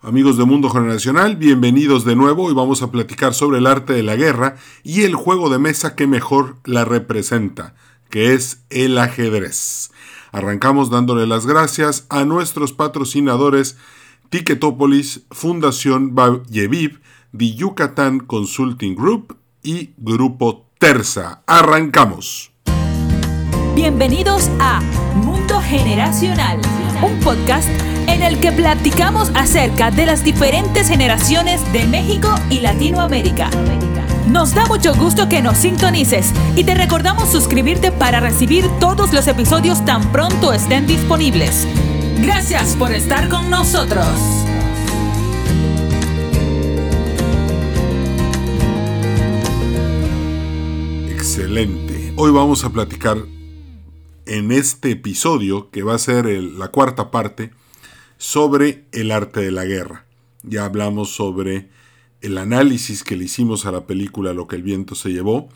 Amigos de Mundo Generacional, bienvenidos de nuevo y vamos a platicar sobre el arte de la guerra y el juego de mesa que mejor la representa, que es el ajedrez. Arrancamos dándole las gracias a nuestros patrocinadores Ticketopolis, Fundación Yeviv, The Yucatán Consulting Group y Grupo Terza. Arrancamos. Bienvenidos a Mundo Generacional, un podcast en el que platicamos acerca de las diferentes generaciones de México y Latinoamérica. Nos da mucho gusto que nos sintonices y te recordamos suscribirte para recibir todos los episodios tan pronto estén disponibles. Gracias por estar con nosotros. Excelente. Hoy vamos a platicar en este episodio, que va a ser la cuarta parte, sobre el arte de la guerra. Ya hablamos sobre el análisis que le hicimos a la película Lo que el viento se llevó,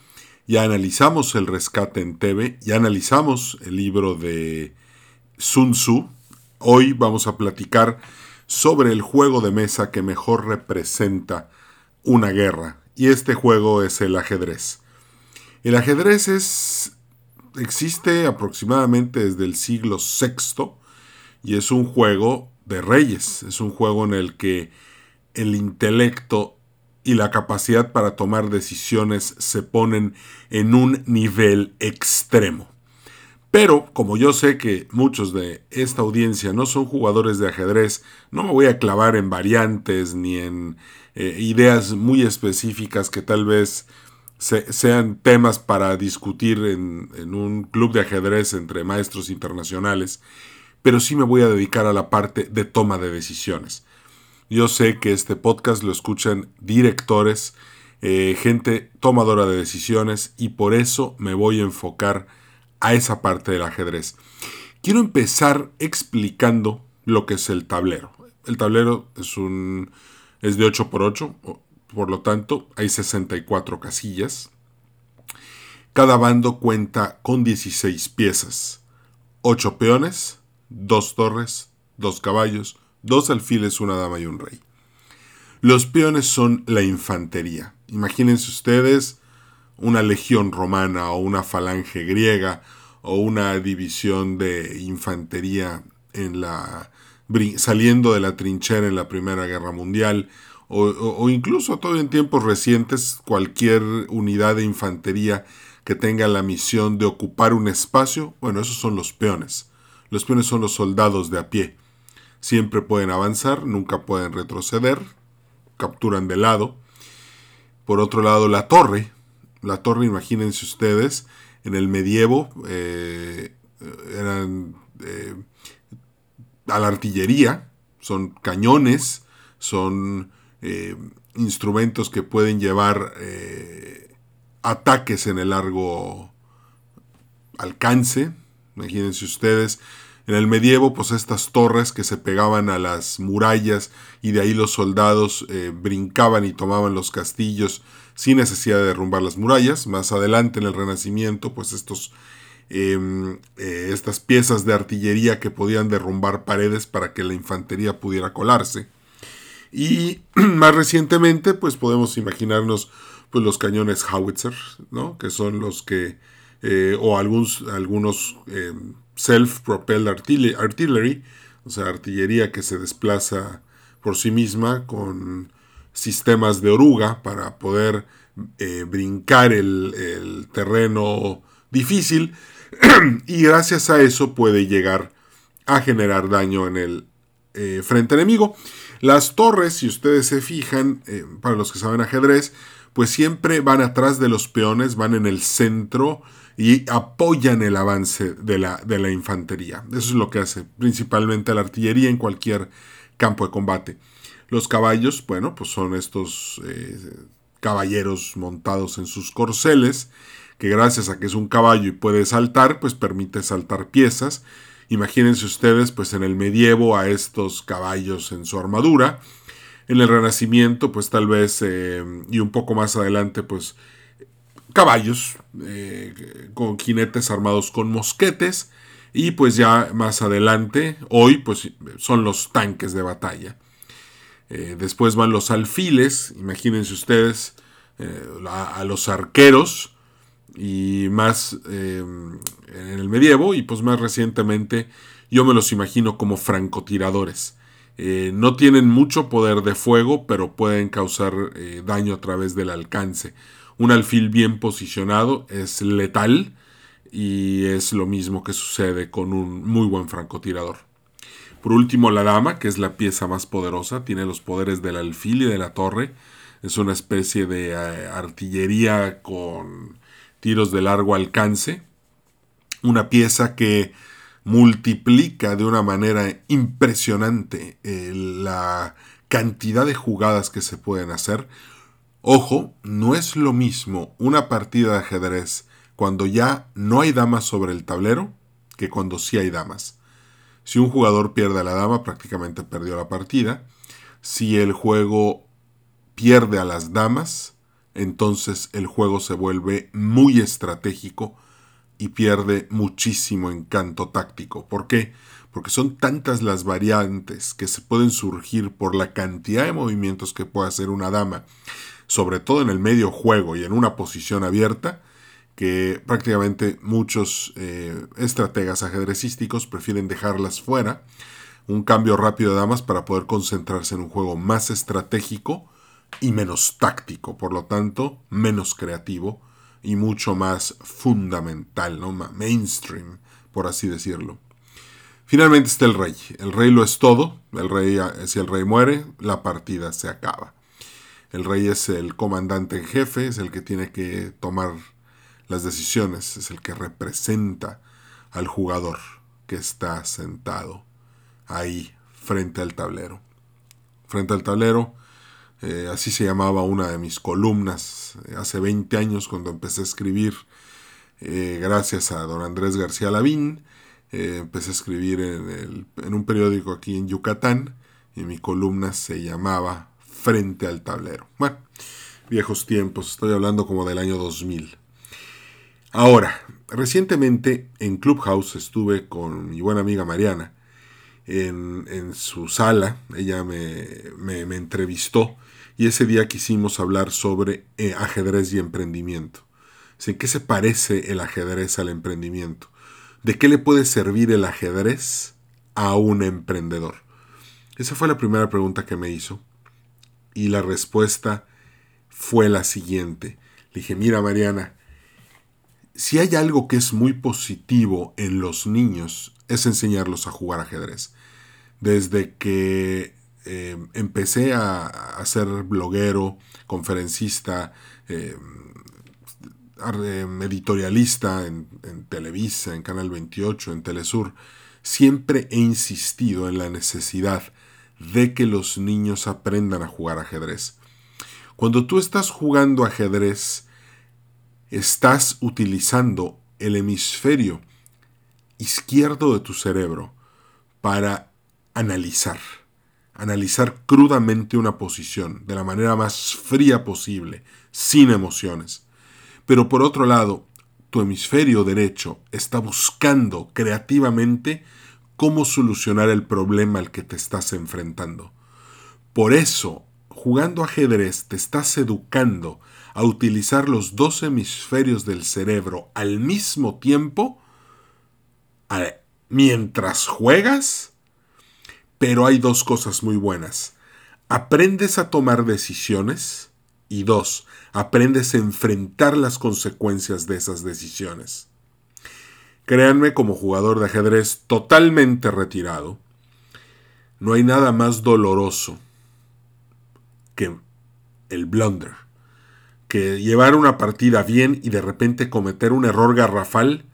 ya analizamos el rescate en TV, ya analizamos el libro de Sun Tzu. Hoy vamos a platicar sobre el juego de mesa que mejor representa una guerra, y este juego es el ajedrez. El ajedrez es, existe aproximadamente desde el siglo VI y es un juego de reyes. Es un juego en el que el intelecto y la capacidad para tomar decisiones se ponen en un nivel extremo. Pero como yo sé que muchos de esta audiencia no son jugadores de ajedrez, no me voy a clavar en variantes ni en eh, ideas muy específicas que tal vez sean temas para discutir en un club de ajedrez entre maestros internacionales pero sí me voy a dedicar a la parte de toma de decisiones. Yo sé que este podcast lo escuchan directores, eh, gente tomadora de decisiones y por eso me voy a enfocar a esa parte del ajedrez. Quiero empezar explicando lo que es el tablero. El tablero es un es de 8 por 8, por lo tanto hay 64 casillas. Cada bando cuenta con 16 piezas, 8 peones, dos torres, dos caballos, dos alfiles, una dama y un rey. Los peones son la infantería. Imagínense ustedes una legión romana o una falange griega o una división de infantería en la saliendo de la trinchera en la Primera Guerra Mundial o, incluso todo en tiempos recientes cualquier unidad de infantería que tenga la misión de ocupar un espacio, bueno, esos son los peones. Los peones son los soldados de a pie. Siempre pueden avanzar, nunca pueden retroceder, capturan de lado. Por otro lado, la torre. La torre, imagínense ustedes, en el medievo eh, eran eh, a la artillería, son cañones, son eh, instrumentos que pueden llevar ataques en el largo alcance. Imagínense ustedes en el medievo, pues estas torres que se pegaban a las murallas y de ahí los soldados eh, brincaban y tomaban los castillos sin necesidad de derrumbar las murallas. Más adelante en el Renacimiento, pues estos, em, eh, estas piezas de artillería que podían derrumbar paredes para que la infantería pudiera colarse. Y más recientemente, pues podemos imaginarnos pues, los cañones Howitzer, ¿no? que son los que, eh, o algunos, algunos em, self-propelled artillery, o sea, artillería que se desplaza por sí misma con sistemas de oruga para poder eh, brincar el, terreno difícil y gracias a eso puede llegar a generar daño en el eh, frente enemigo. Las torres, si ustedes se fijan, eh, para los que saben ajedrez, pues siempre van atrás de los peones, van en el centro y apoyan el avance de la, de la infantería. Eso es lo que hace principalmente la artillería en cualquier campo de combate. Los caballos, bueno, pues son estos eh, caballeros montados en sus corceles, que gracias a que es un caballo y puede saltar, pues permite saltar piezas. Imagínense ustedes, pues en el medievo a estos caballos en su armadura. En el Renacimiento, pues tal vez, eh, y un poco más adelante, pues caballos, eh, con jinetes armados con mosquetes, y pues ya más adelante, hoy, pues son los tanques de batalla. Eh, después van los alfiles, imagínense ustedes, eh, a, los arqueros y más en el medievo y pues más recientemente yo me los imagino como francotiradores. no tienen mucho poder de fuego, pero pueden causar daño a través del alcance. Un alfil bien posicionado es letal y es lo mismo que sucede con un muy buen francotirador. Por último, la dama, que es la pieza más poderosa, tiene los poderes del alfil y de la torre. Es una especie de eh, artillería con tiros de largo alcance. Una pieza que multiplica de una manera impresionante eh, la cantidad de jugadas que se pueden hacer. Ojo, no es lo mismo una partida de ajedrez cuando ya no hay damas sobre el tablero que cuando sí hay damas. Si un jugador pierde a la dama, prácticamente perdió la partida. Si el juego pierde a las damas, entonces el juego se vuelve muy estratégico y pierde muchísimo encanto táctico. ¿Por qué? Porque son tantas las variantes que se pueden surgir por la cantidad de movimientos que puede hacer una dama, sobre todo en el medio juego y en una posición abierta, que prácticamente muchos eh, estrategas ajedrecísticos prefieren dejarlas fuera. Un cambio rápido de damas para poder concentrarse en un juego más estratégico y menos táctico, por lo tanto, menos creativo y mucho más fundamental, ¿no? mainstream, por así decirlo. Finalmente está el rey. El rey lo es todo. El rey, si el rey muere, la partida se acaba. El rey es el comandante en jefe, es el que tiene que tomar las decisiones, es el que representa al jugador que está sentado ahí frente al tablero. Frente al tablero, eh, así se llamaba una de mis columnas eh, hace 20 años cuando empecé a escribir, eh, gracias a don Andrés García Lavín, empecé a escribir en, en un periódico aquí en Yucatán y mi columna se llamaba Frente al tablero. Bueno, viejos tiempos, estoy hablando como del año 2000. Ahora, recientemente en Clubhouse estuve con mi buena amiga Mariana en, su sala, ella me, entrevistó y ese día quisimos hablar sobre eh, ajedrez y emprendimiento. ¿En qué se parece el ajedrez al emprendimiento? ¿De qué le puede servir el ajedrez a un emprendedor? Esa fue la primera pregunta que me hizo y la respuesta fue la siguiente. Le dije, mira Mariana, si hay algo que es muy positivo en los niños, es enseñarlos a jugar ajedrez. Desde que eh, empecé a, ser bloguero, conferencista, eh, editorialista en, en, Televisa, en Canal 28, en Telesur, siempre he insistido en la necesidad de que los niños aprendan a jugar ajedrez. Cuando tú estás jugando ajedrez, estás utilizando el hemisferio izquierdo de tu cerebro para analizar, analizar crudamente una posición de la manera más fría posible, sin emociones. Pero por otro lado, tu hemisferio derecho está buscando creativamente cómo solucionar el problema al que te estás enfrentando. Por eso, jugando ajedrez te estás educando a utilizar los dos hemisferios del cerebro al mismo tiempo mientras juegas, pero hay dos cosas muy buenas. Aprendes a tomar decisiones y dos, aprendes a enfrentar las consecuencias de esas decisiones. Créanme, como jugador de ajedrez totalmente retirado, no hay nada más doloroso que el blunder que llevar una partida bien y de repente cometer un error garrafal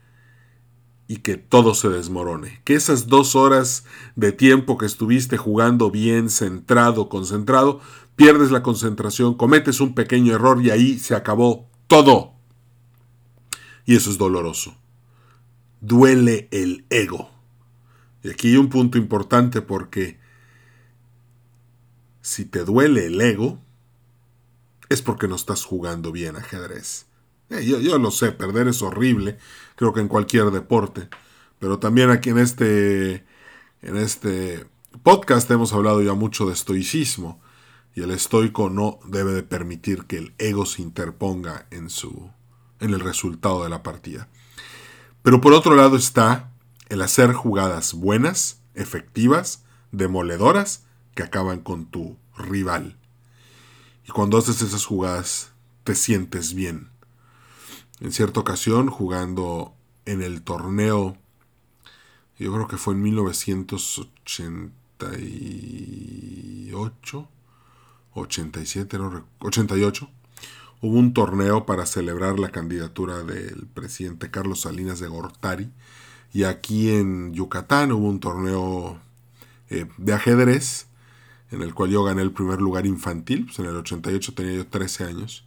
y que todo se desmorone. Que esas dos horas de tiempo que estuviste jugando bien, centrado, concentrado, pierdes la concentración, cometes un pequeño error y ahí se acabó todo. Y eso es doloroso. Duele el ego. Y aquí hay un punto importante porque si te duele el ego, es porque no estás jugando bien ajedrez. Eh, yo, yo, lo sé, perder es horrible, creo que en cualquier deporte, pero también aquí en este, en este podcast hemos hablado ya mucho de estoicismo y el estoico no debe de permitir que el ego se interponga en su en el resultado de la partida. Pero por otro lado está el hacer jugadas buenas, efectivas, demoledoras que acaban con tu rival. Y cuando haces esas jugadas te sientes bien. En cierta ocasión jugando en el torneo yo creo que fue en 1988, 87, no, 88, hubo un torneo para celebrar la candidatura del presidente Carlos Salinas de Gortari. Y aquí en Yucatán hubo un torneo eh, de ajedrez en el cual yo gané el primer lugar infantil. Pues en el 88 tenía yo 13 años.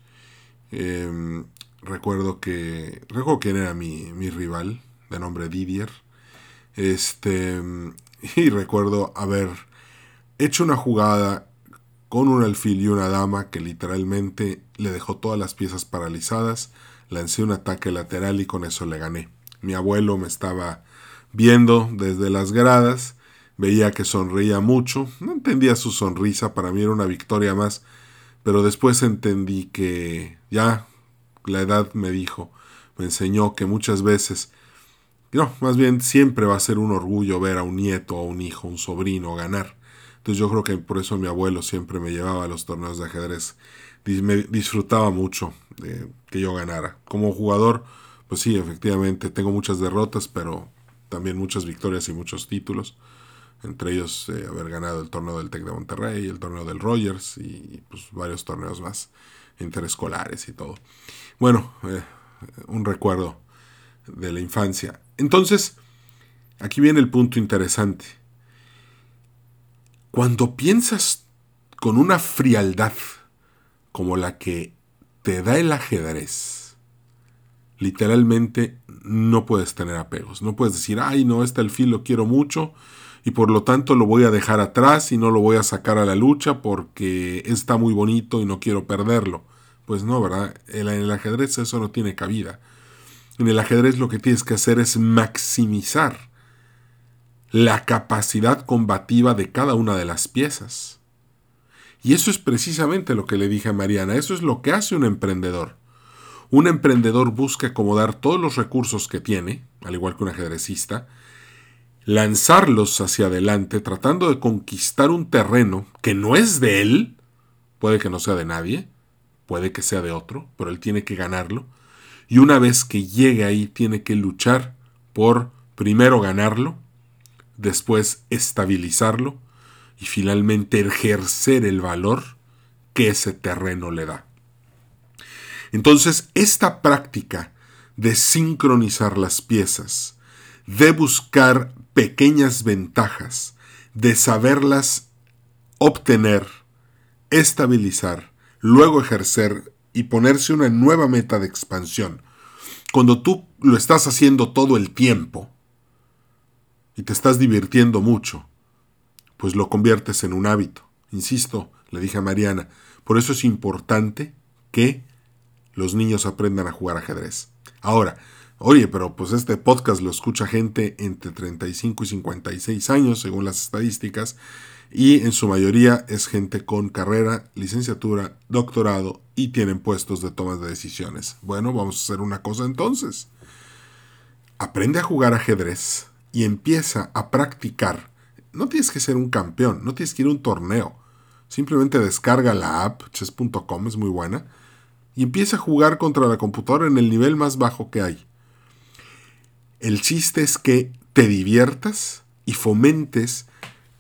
Em, recuerdo que. Recuerdo quién era mi, mi rival, de nombre Didier. Este, y recuerdo haber hecho una jugada con un alfil y una dama que literalmente le dejó todas las piezas paralizadas. Lancé un ataque lateral y con eso le gané. Mi abuelo me estaba viendo desde las gradas, veía que sonreía mucho, no entendía su sonrisa, para mí era una victoria más, pero después entendí que ya la edad me dijo, me enseñó que muchas veces no, más bien siempre va a ser un orgullo ver a un nieto, a un hijo, un sobrino ganar. Entonces yo creo que por eso mi abuelo siempre me llevaba a los torneos de ajedrez. Me disfrutaba mucho de que yo ganara. Como jugador, pues sí, efectivamente, tengo muchas derrotas, pero también muchas victorias y muchos títulos. Entre ellos eh, haber ganado el torneo del TEC de Monterrey, el torneo del Rogers y pues, varios torneos más interescolares y todo. Bueno, eh, un recuerdo de la infancia. Entonces, aquí viene el punto interesante. Cuando piensas con una frialdad como la que te da el ajedrez, literalmente no puedes tener apegos. No puedes decir, ay, no, este alfil lo quiero mucho y por lo tanto lo voy a dejar atrás y no lo voy a sacar a la lucha porque está muy bonito y no quiero perderlo. Pues no, ¿verdad? En el ajedrez eso no tiene cabida. En el ajedrez lo que tienes que hacer es maximizar la capacidad combativa de cada una de las piezas. Y eso es precisamente lo que le dije a Mariana, eso es lo que hace un emprendedor. Un emprendedor busca acomodar todos los recursos que tiene, al igual que un ajedrecista, lanzarlos hacia adelante tratando de conquistar un terreno que no es de él, puede que no sea de nadie, puede que sea de otro, pero él tiene que ganarlo, y una vez que llegue ahí tiene que luchar por primero ganarlo, después estabilizarlo y finalmente ejercer el valor que ese terreno le da. Entonces, esta práctica de sincronizar las piezas, de buscar pequeñas ventajas, de saberlas obtener, estabilizar, luego ejercer y ponerse una nueva meta de expansión, cuando tú lo estás haciendo todo el tiempo y te estás divirtiendo mucho, pues lo conviertes en un hábito. Insisto, le dije a Mariana, por eso es importante que los niños aprendan a jugar ajedrez. Ahora, oye, pero pues este podcast lo escucha gente entre 35 y 56 años, según las estadísticas, y en su mayoría es gente con carrera, licenciatura, doctorado y tienen puestos de toma de decisiones. Bueno, vamos a hacer una cosa entonces. Aprende a jugar ajedrez y empieza a practicar. No tienes que ser un campeón, no tienes que ir a un torneo. Simplemente descarga la app, chess.com, es muy buena, y empieza a jugar contra la computadora en el nivel más bajo que hay. El chiste es que te diviertas y fomentes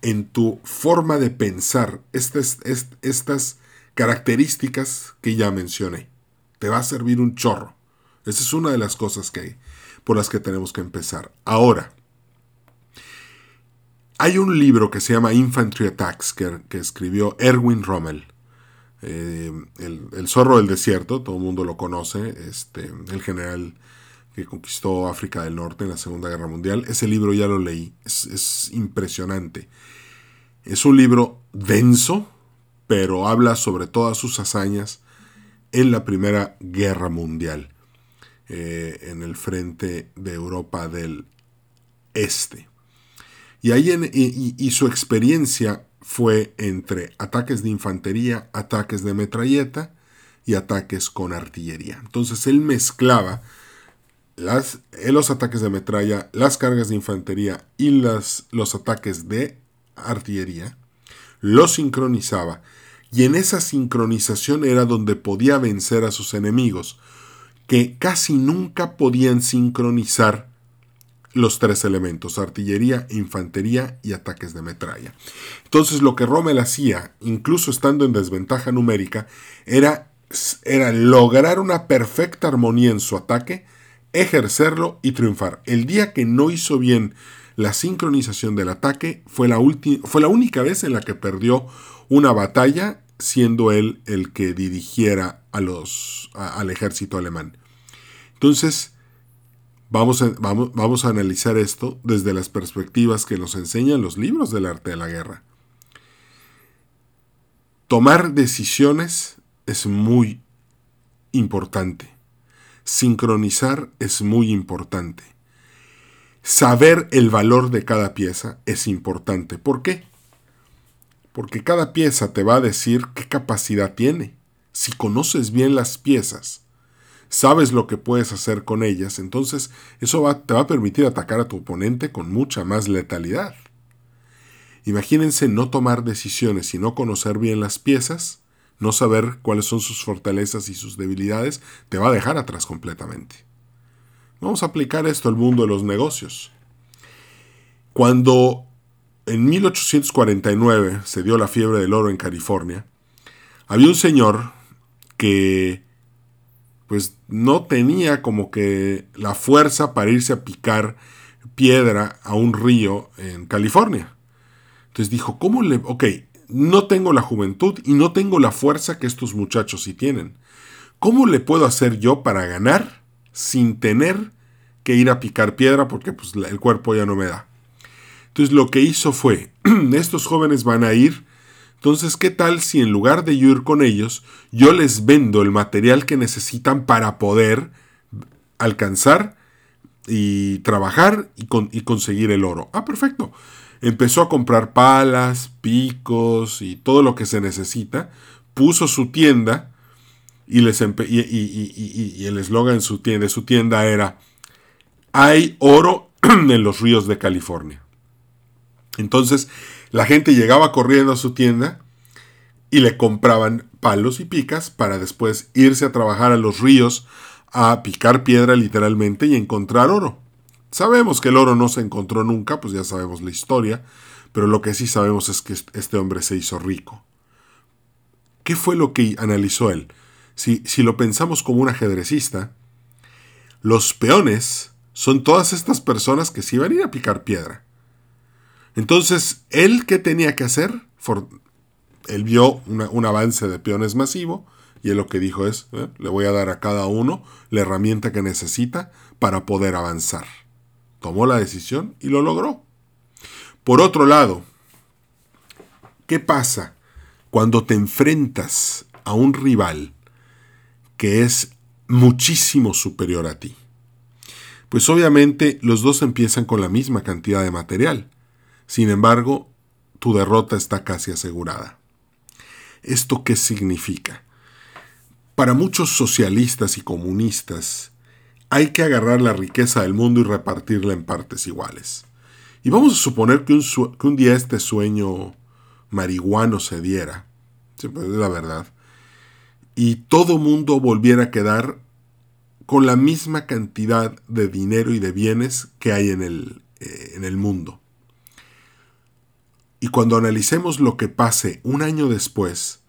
en tu forma de pensar estas, estas características que ya mencioné. Te va a servir un chorro. Esa es una de las cosas que hay, por las que tenemos que empezar. Ahora, hay un libro que se llama Infantry Attacks que, escribió Erwin Rommel. Eh, el, zorro del desierto, todo el mundo lo conoce, este, el general que conquistó África del Norte en la Segunda Guerra Mundial. Ese libro ya lo leí, es, impresionante. Es un libro denso, pero habla sobre todas sus hazañas en la Primera Guerra Mundial, eh, en el frente de Europa del Este. Y, ahí y, su experiencia fue entre ataques de infantería, ataques de metralleta y ataques con artillería. Entonces él mezclaba las, los ataques de metralla, las cargas de infantería y las, los ataques de artillería, los sincronizaba y en esa sincronización era donde podía vencer a sus enemigos, que casi nunca podían sincronizar los tres elementos, artillería, infantería y ataques de metralla. Entonces lo que Rommel hacía, incluso estando en desventaja numérica, era, era lograr una perfecta armonía en su ataque, ejercerlo y triunfar. El día que no hizo bien la sincronización del ataque fue la, fue la única vez en la que perdió una batalla siendo él el que dirigiera a los, al ejército alemán. Entonces, vamos a, analizar esto desde las perspectivas que nos enseñan los libros del arte de la guerra. Tomar decisiones es muy importante. Sincronizar es muy importante. Saber el valor de cada pieza es importante. ¿Por qué? Porque cada pieza te va a decir qué capacidad tiene. Si conoces bien las piezas, sabes lo que puedes hacer con ellas, entonces eso te va a permitir atacar a tu oponente con mucha más letalidad. Imagínense no tomar decisiones y no conocer bien las piezas, no saber cuáles son sus fortalezas y sus debilidades, te va a dejar atrás completamente. Vamos a aplicar esto al mundo de los negocios. Cuando en 1849 se dio la fiebre del oro en California, había un señor que pues no tenía como que la fuerza para irse a picar piedra a un río en California. Entonces dijo, ¿cómo le... Ok, no tengo la juventud y no tengo la fuerza que estos muchachos sí tienen. ¿Cómo le puedo hacer yo para ganar sin tener que ir a picar piedra porque pues, el cuerpo ya no me da. Entonces lo que hizo fue, estos jóvenes van a ir, entonces ¿qué tal si en lugar de yo ir con ellos, yo les vendo el material que necesitan para poder alcanzar y trabajar y, y conseguir el oro? Ah, perfecto. Empezó a comprar palas, picos y todo lo que se necesita, puso su tienda, y, les y, el eslogan de su tienda era, hay oro en los ríos de California. Entonces la gente llegaba corriendo a su tienda y le compraban palos y picas para después irse a trabajar a los ríos a picar piedra literalmente y encontrar oro. Sabemos que el oro no se encontró nunca, pues ya sabemos la historia, pero lo que sí sabemos es que este hombre se hizo rico. ¿Qué fue lo que analizó él? Si, lo pensamos como un ajedrecista, los peones son todas estas personas que se iban a ir a picar piedra. Entonces, ¿él qué tenía que hacer? él vio un avance de peones masivo y él lo que dijo es, eh, le voy a dar a cada uno la herramienta que necesita para poder avanzar. Tomó la decisión y lo logró. Por otro lado, ¿qué pasa cuando te enfrentas a un rival que es muchísimo superior a ti. Pues obviamente los dos empiezan con la misma cantidad de material. Sin embargo, tu derrota está casi asegurada. ¿Esto qué significa? Para muchos socialistas y comunistas, hay que agarrar la riqueza del mundo y repartirla en partes iguales. Y vamos a suponer que un, día este sueño marihuano se diera. Pues, es la verdad y todo mundo volviera a quedar con la misma cantidad de dinero y de bienes que hay en el, eh, en el mundo. Y cuando analicemos lo que pase un año después,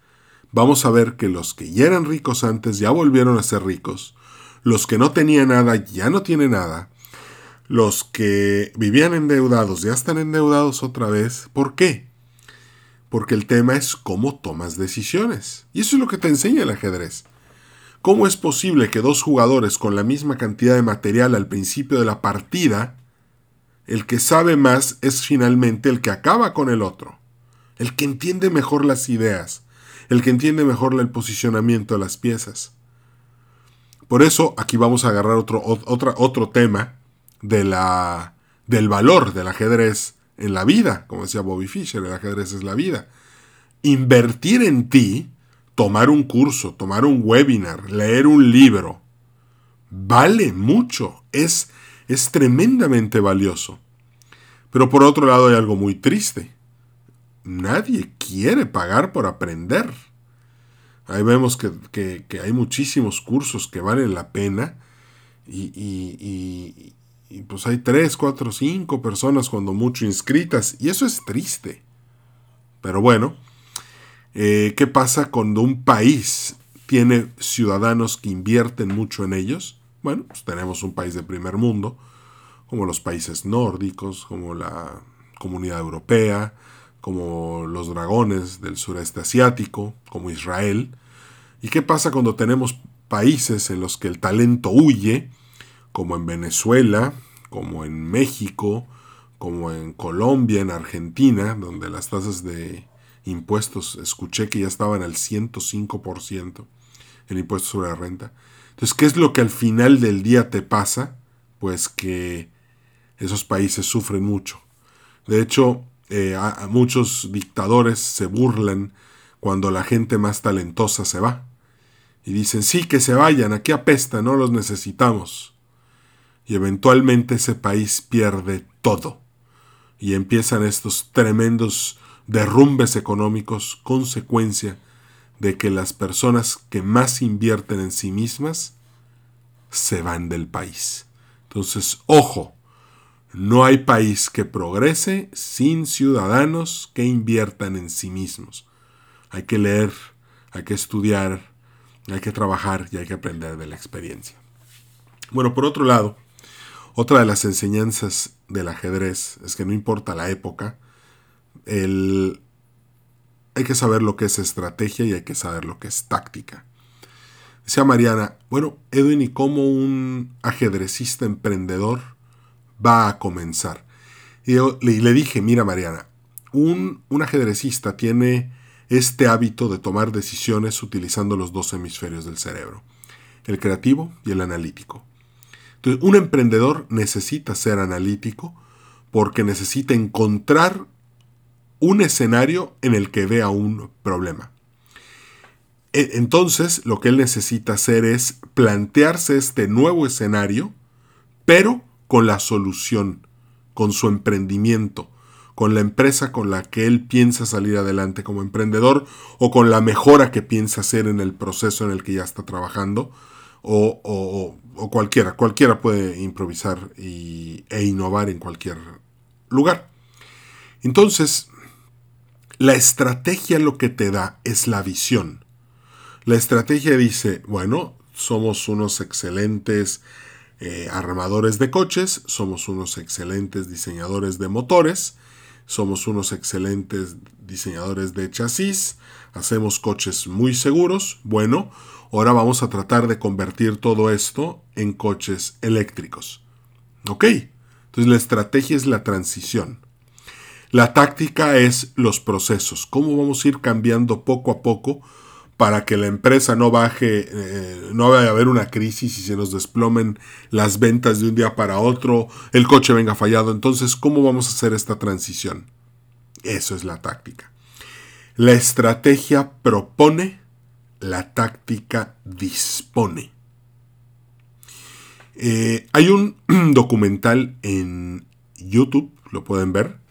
vamos a ver que los que ya eran ricos antes ya volvieron a ser ricos, los que no tenían nada ya no tienen nada, los que vivían endeudados ya están endeudados otra vez. ¿Por qué? porque el tema es cómo tomas decisiones. Y eso es lo que te enseña el ajedrez. ¿Cómo es posible que dos jugadores con la misma cantidad de material al principio de la partida, el que sabe más es finalmente el que acaba con el otro? El que entiende mejor las ideas, el que entiende mejor el posicionamiento de las piezas. Por eso aquí vamos a agarrar otro, otro tema de la, del valor del ajedrez en la vida, como decía Bobby Fischer, el ajedrez es la vida. Invertir en ti, tomar un curso, tomar un webinar, leer un libro, vale mucho, es, es tremendamente valioso. Pero por otro lado hay algo muy triste. Nadie quiere pagar por aprender. Ahí vemos que, hay muchísimos cursos que valen la pena y, pues hay tres, cuatro, cinco personas cuando mucho inscritas y eso es triste. Pero bueno, eh, ¿qué pasa cuando un país tiene ciudadanos que invierten mucho en ellos? Bueno, pues tenemos un país de primer mundo, como los países nórdicos, como la Comunidad Europea, como los dragones del sureste asiático, como Israel. ¿Y qué pasa cuando tenemos países en los que el talento huye, como en Venezuela, como en México, como en Colombia, en Argentina, donde las tasas de impuestos escuché que ya estaban al 105% el impuesto sobre la renta. Entonces, ¿qué es lo que al final del día te pasa? Pues que esos países sufren mucho. De hecho, eh, a, muchos dictadores se burlan cuando la gente más talentosa se va. Y dicen, sí, que se vayan, aquí apesta, no los necesitamos. Y eventualmente ese país pierde todo. Y empiezan estos tremendos derrumbes económicos, consecuencia de que las personas que más invierten en sí mismas se van del país. Entonces, ojo, no hay país que progrese sin ciudadanos que inviertan en sí mismos. Hay que leer, hay que estudiar, hay que trabajar y hay que aprender de la experiencia. Bueno, por otro lado, otra de las enseñanzas del ajedrez es que no importa la época, el, hay que saber lo que es estrategia y hay que saber lo que es táctica. Decía Mariana, bueno, Edwin, ¿y cómo un ajedrecista emprendedor va a comenzar? Y le, dije, mira Mariana, un, un ajedrecista tiene este hábito de tomar decisiones utilizando los dos hemisferios del cerebro, el creativo y el analítico. Entonces, un emprendedor necesita ser analítico porque necesita encontrar un escenario en el que vea un problema. E, entonces, lo que él necesita hacer es plantearse este nuevo escenario, pero con la solución, con su emprendimiento, con la empresa con la que él piensa salir adelante como emprendedor o con la mejora que piensa hacer en el proceso en el que ya está trabajando o, cualquiera, cualquiera puede improvisar e innovar en cualquier lugar. Entonces, la estrategia lo que te da es la visión. La estrategia dice, bueno, somos unos excelentes eh, armadores de coches, somos unos excelentes diseñadores de motores, somos unos excelentes diseñadores de chasis, hacemos coches muy seguros. Bueno, ahora vamos a tratar de convertir todo esto en coches eléctricos. ¿Ok? Entonces la estrategia es la transición. La táctica es los procesos, cómo vamos a ir cambiando poco a poco para que la empresa no baje, eh, no vaya a haber una crisis y se nos desplomen las ventas de un día para otro, el coche venga fallado. Entonces, ¿cómo vamos a hacer esta transición? Eso es la táctica. La estrategia propone, la táctica dispone. Eh, hay un documental en YouTube, lo pueden ver,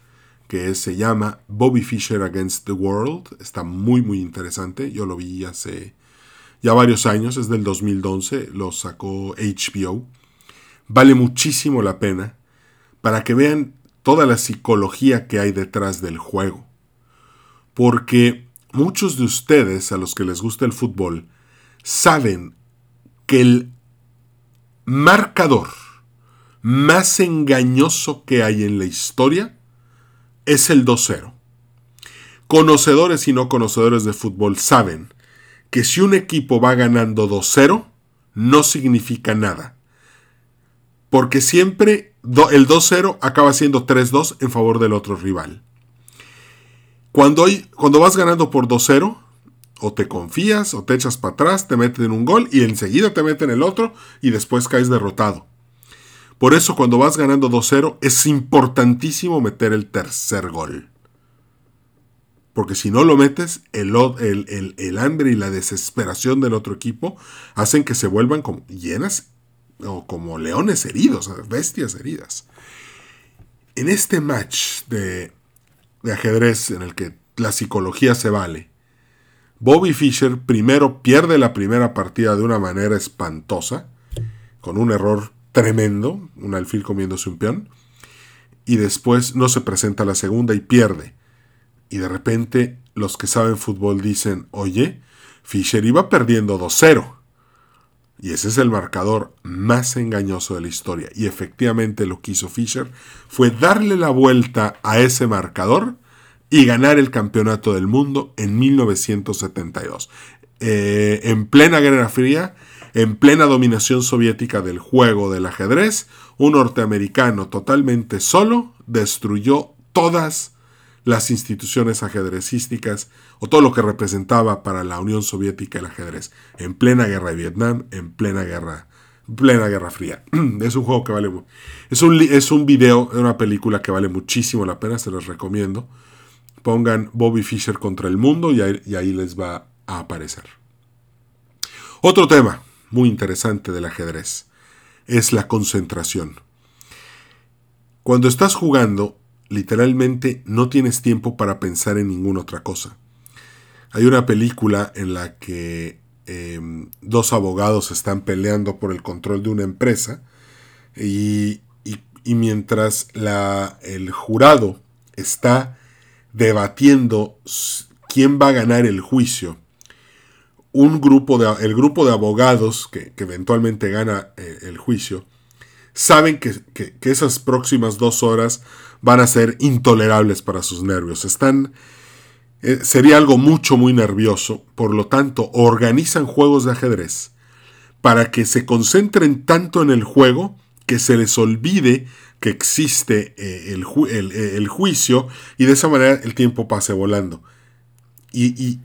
que se llama Bobby Fischer Against the World. Está muy muy interesante. Yo lo vi hace ya varios años, es del 2011, lo sacó HBO. Vale muchísimo la pena para que vean toda la psicología que hay detrás del juego. Porque muchos de ustedes, a los que les gusta el fútbol, saben que el marcador más engañoso que hay en la historia es el 2-0. Conocedores y no conocedores de fútbol saben que si un equipo va ganando 2-0, no significa nada. Porque siempre el 2-0 acaba siendo 3-2 en favor del otro rival. Cuando, cuando vas ganando por 2-0, o te confías, o te echas para atrás, te meten un gol y enseguida te meten el otro y después caes derrotado. Por eso cuando vas ganando 2-0 es importantísimo meter el tercer gol. Porque si no lo metes, el, el, hambre y la desesperación del otro equipo hacen que se vuelvan como llenas o como leones heridos, bestias heridas. En este match de, de ajedrez en el que la psicología se vale, Bobby Fischer primero pierde la primera partida de una manera espantosa, con un error tremendo, un alfil comiéndose un peón, y después no se presenta la segunda y pierde. Y de repente los que saben fútbol dicen, oye, Fischer iba perdiendo 2-0. Y ese es el marcador más engañoso de la historia. Y efectivamente lo que hizo Fischer fue darle la vuelta a ese marcador y ganar el campeonato del mundo en 1972. Eh, en plena Guerra Fría, en plena dominación soviética del juego del ajedrez, un norteamericano totalmente solo destruyó todas las instituciones ajedrecísticas o todo lo que representaba para la Unión Soviética el ajedrez, en plena guerra de Vietnam, en plena guerra, plena guerra fría. Es un juego que vale, es un, es un video, una película que vale muchísimo la pena, se los recomiendo. Pongan Bobby Fischer contra el mundo y ahí les va a aparecer. Otro tema, muy interesante del ajedrez es la concentración. Cuando estás jugando, literalmente no tienes tiempo para pensar en ninguna otra cosa. Hay una película en la que em, dos abogados están peleando por el control de una empresa y, mientras la, el jurado está debatiendo quién va a ganar el juicio, un grupo de, el grupo de abogados que, eventualmente gana eh, el juicio, saben que, esas próximas dos horas van a ser intolerables para sus nervios. Están, eh, sería algo mucho, muy nervioso. Por lo tanto, organizan juegos de ajedrez para que se concentren tanto en el juego que se les olvide que existe eh, el, el, juicio y de esa manera el tiempo pase volando. ¿Y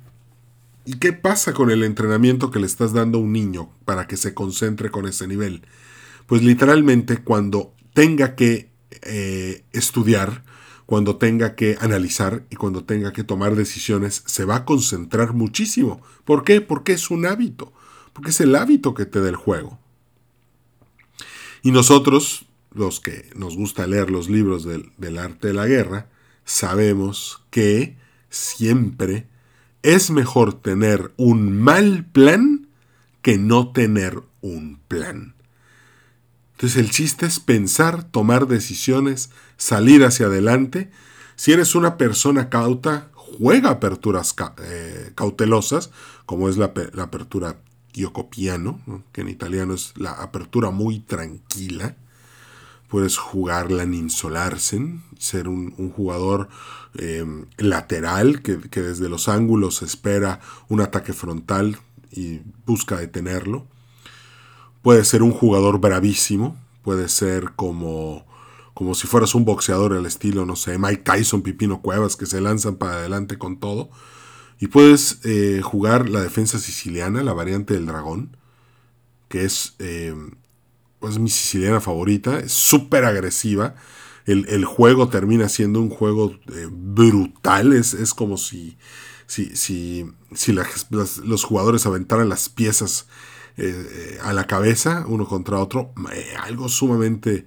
qué pasa con el entrenamiento que le estás dando a un niño para que se concentre con ese nivel? Pues literalmente cuando tenga que eh, estudiar, cuando tenga que analizar y cuando tenga que tomar decisiones, se va a concentrar muchísimo. ¿Por qué? Porque es un hábito, porque es el hábito que te da el juego. Y nosotros, los que nos gusta leer los libros del arte de la guerra, sabemos que siempre es mejor tener un mal plan que no tener un plan. Entonces el chiste es pensar, tomar decisiones, salir hacia adelante. Si eres una persona cauta, juega aperturas eh, cautelosas, como es la, apertura Giocopiano, que en italiano es la apertura muy tranquila. Puedes jugarla en Insolarsen, ser un, jugador em, lateral que, desde los ángulos espera un ataque frontal y busca detenerlo. Puede ser un jugador bravísimo, puede ser como, como si fueras un boxeador al estilo, no sé, Mike Tyson, Pipino Cuevas, que se lanzan para adelante con todo. Y puedes eh, jugar la defensa siciliana, la variante del dragón, que es em, es mi siciliana favorita, es súper agresiva. El, juego termina siendo un juego eh, brutal, es, es, como si, si, si, si los jugadores aventaran las piezas eh, eh, a la cabeza uno contra otro, algo sumamente...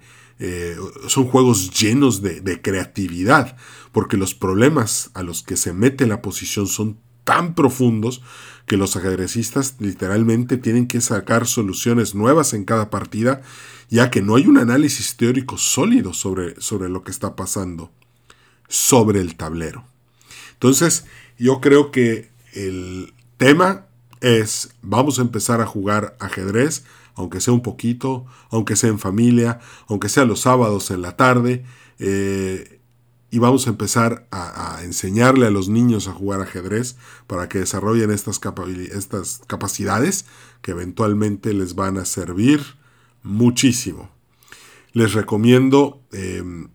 son juegos llenos de, de creatividad, porque los problemas a los que se mete la posición son tan profundos que los ajedrecistas literalmente tienen que sacar soluciones nuevas en cada partida, ya que no hay un análisis teórico sólido sobre, sobre lo que está pasando sobre el tablero. Entonces, yo creo que el tema es, vamos a empezar a jugar ajedrez, aunque sea un poquito, aunque sea en familia, aunque sea los sábados en la tarde. Eh, y vamos a empezar a, enseñarle a los niños a jugar ajedrez para que desarrollen estas, capacidades que eventualmente les van a servir muchísimo. Les recomiendo, em,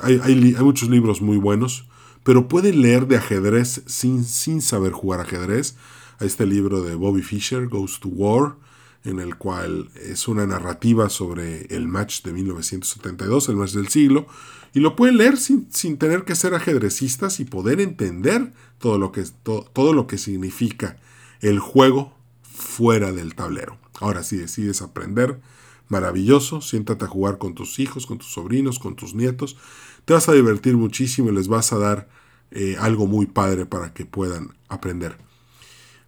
hay, muchos libros muy buenos, pero pueden leer de ajedrez sin, sin saber jugar ajedrez. Hay este libro de Bobby Fischer, Goes to War. En el cual es una narrativa sobre el match de 1972, el match del siglo, y lo pueden leer sin, tener que ser ajedrecistas y poder entender todo lo, que, todo lo que significa el juego fuera del tablero. Ahora, si decides aprender, maravilloso, siéntate a jugar con tus hijos, con tus sobrinos, con tus nietos, te vas a divertir muchísimo y les vas a dar eh, algo muy padre para que puedan aprender.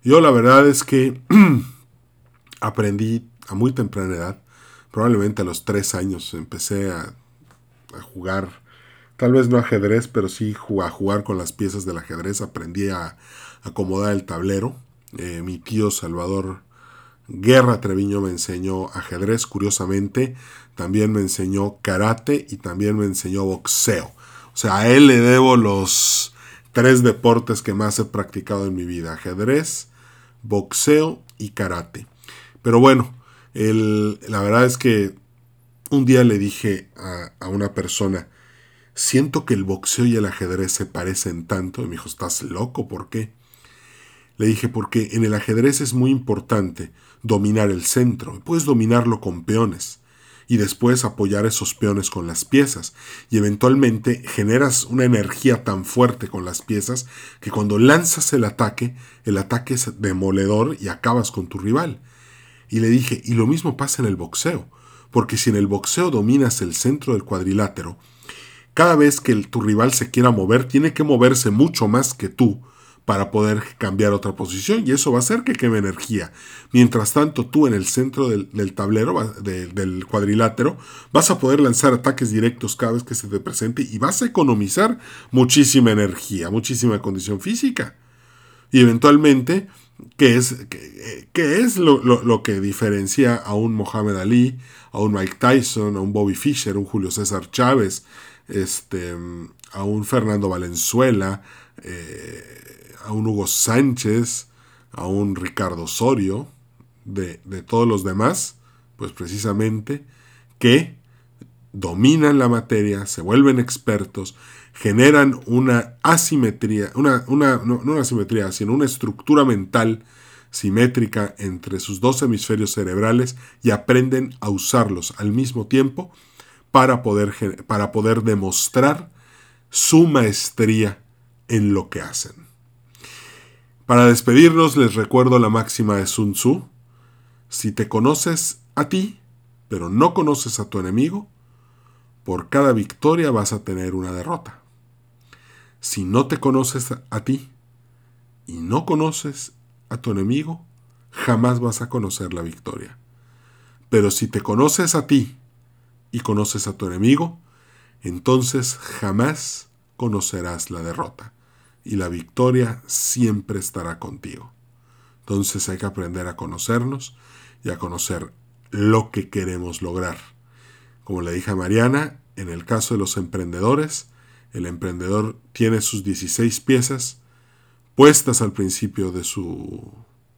Yo la verdad es que aprendí a muy temprana edad, probablemente a los tres años empecé a, jugar, tal vez no ajedrez, pero sí a jugar con las piezas del ajedrez, aprendí a acomodar el tablero. Eh, mi tío Salvador Guerra Treviño me enseñó ajedrez, curiosamente, también me enseñó karate y también me enseñó boxeo. O sea, a él le debo los tres deportes que más he practicado en mi vida, ajedrez, boxeo y karate. Pero bueno, la verdad es que un día le dije a, a, una persona, siento que el boxeo y el ajedrez se parecen tanto. Y me dijo, ¿estás loco? ¿Por qué? Le dije, porque en el ajedrez es muy importante dominar el centro. Puedes dominarlo con peones y después apoyar esos peones con las piezas. Y eventualmente generas una energía tan fuerte con las piezas que cuando lanzas el ataque, el ataque es demoledor y acabas con tu rival. Y le dije, y lo mismo pasa en el boxeo, porque si en el boxeo dominas el centro del cuadrilátero, cada vez que tu rival se quiera mover, tiene que moverse mucho más que tú para poder cambiar otra posición y eso va a hacer que queme energía. Mientras tanto, tú en el centro del, tablero, del cuadrilátero, vas a poder lanzar ataques directos cada vez que se te presente y vas a economizar muchísima energía, muchísima condición física. Y eventualmente ¿Qué es, qué, es lo, que diferencia a un Mohamed Ali, a un Mike Tyson, a un Bobby Fischer, a un Julio César Chávez, este, a un Fernando Valenzuela, eh, a un Hugo Sánchez, a un Ricardo Osorio, de, de todos los demás? Pues precisamente que dominan la materia, se vuelven expertos, generan una asimetría, una, una, no, una asimetría, sino una estructura mental simétrica entre sus dos hemisferios cerebrales y aprenden a usarlos al mismo tiempo para poder, para poder demostrar su maestría en lo que hacen. Para despedirnos les recuerdo la máxima de Sun Tzu. Si te conoces a ti, pero no conoces a tu enemigo, por cada victoria vas a tener una derrota. Si no te conoces a ti y no conoces a tu enemigo, jamás vas a conocer la victoria. Pero si te conoces a ti y conoces a tu enemigo, entonces jamás conocerás la derrota y la victoria siempre estará contigo. Entonces hay que aprender a conocernos y a conocer lo que queremos lograr. Como le dije a Mariana, en el caso de los emprendedores, el emprendedor tiene sus 16 piezas puestas al principio de su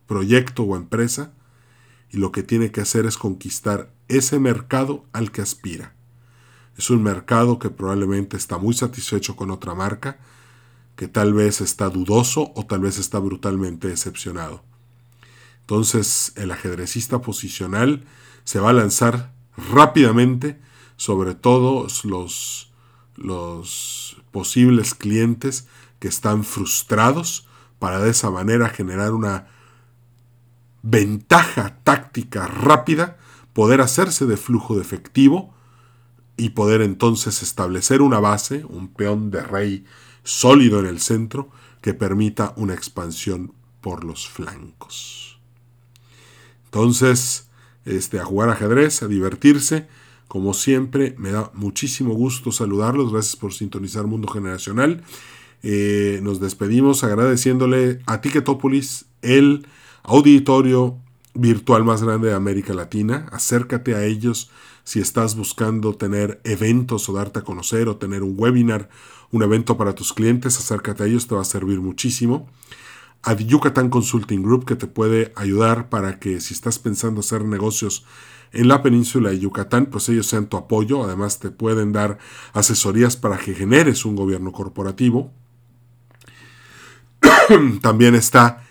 proyecto o empresa y lo que tiene que hacer es conquistar ese mercado al que aspira. Es un mercado que probablemente está muy satisfecho con otra marca, que tal vez está dudoso o tal vez está brutalmente decepcionado. Entonces el ajedrecista posicional se va a lanzar rápidamente sobre todos los los posibles clientes que están frustrados para de esa manera generar una ventaja táctica rápida, poder hacerse de flujo de efectivo y poder entonces establecer una base, un peón de rey sólido en el centro que permita una expansión por los flancos. Entonces, este, a jugar ajedrez, a divertirse, como siempre, me da muchísimo gusto saludarlos. Gracias por sintonizar Mundo Generacional. Eh, nos despedimos agradeciéndole a Ticketopolis, el auditorio virtual más grande de América Latina. Acércate a ellos si estás buscando tener eventos o darte a conocer o tener un webinar, un evento para tus clientes. Acércate a ellos, te va a servir muchísimo. A Yucatán Consulting Group que te puede ayudar para que si estás pensando hacer negocios en la península de Yucatán, pues ellos sean tu apoyo, además te pueden dar asesorías para que generes un gobierno corporativo. También está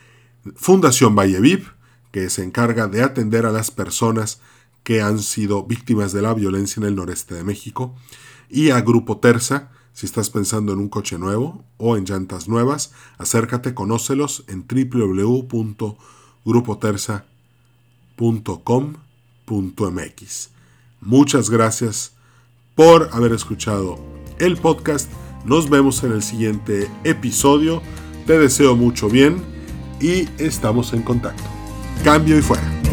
Fundación Valleviv, que se encarga de atender a las personas que han sido víctimas de la violencia en el noreste de México, y a Grupo Terza, si estás pensando en un coche nuevo o en llantas nuevas, acércate, conócelos en www.grupoterza.com.mx. Muchas gracias por haber escuchado el podcast. Nos vemos en el siguiente episodio. Te deseo mucho bien y estamos en contacto. Cambio y fuera.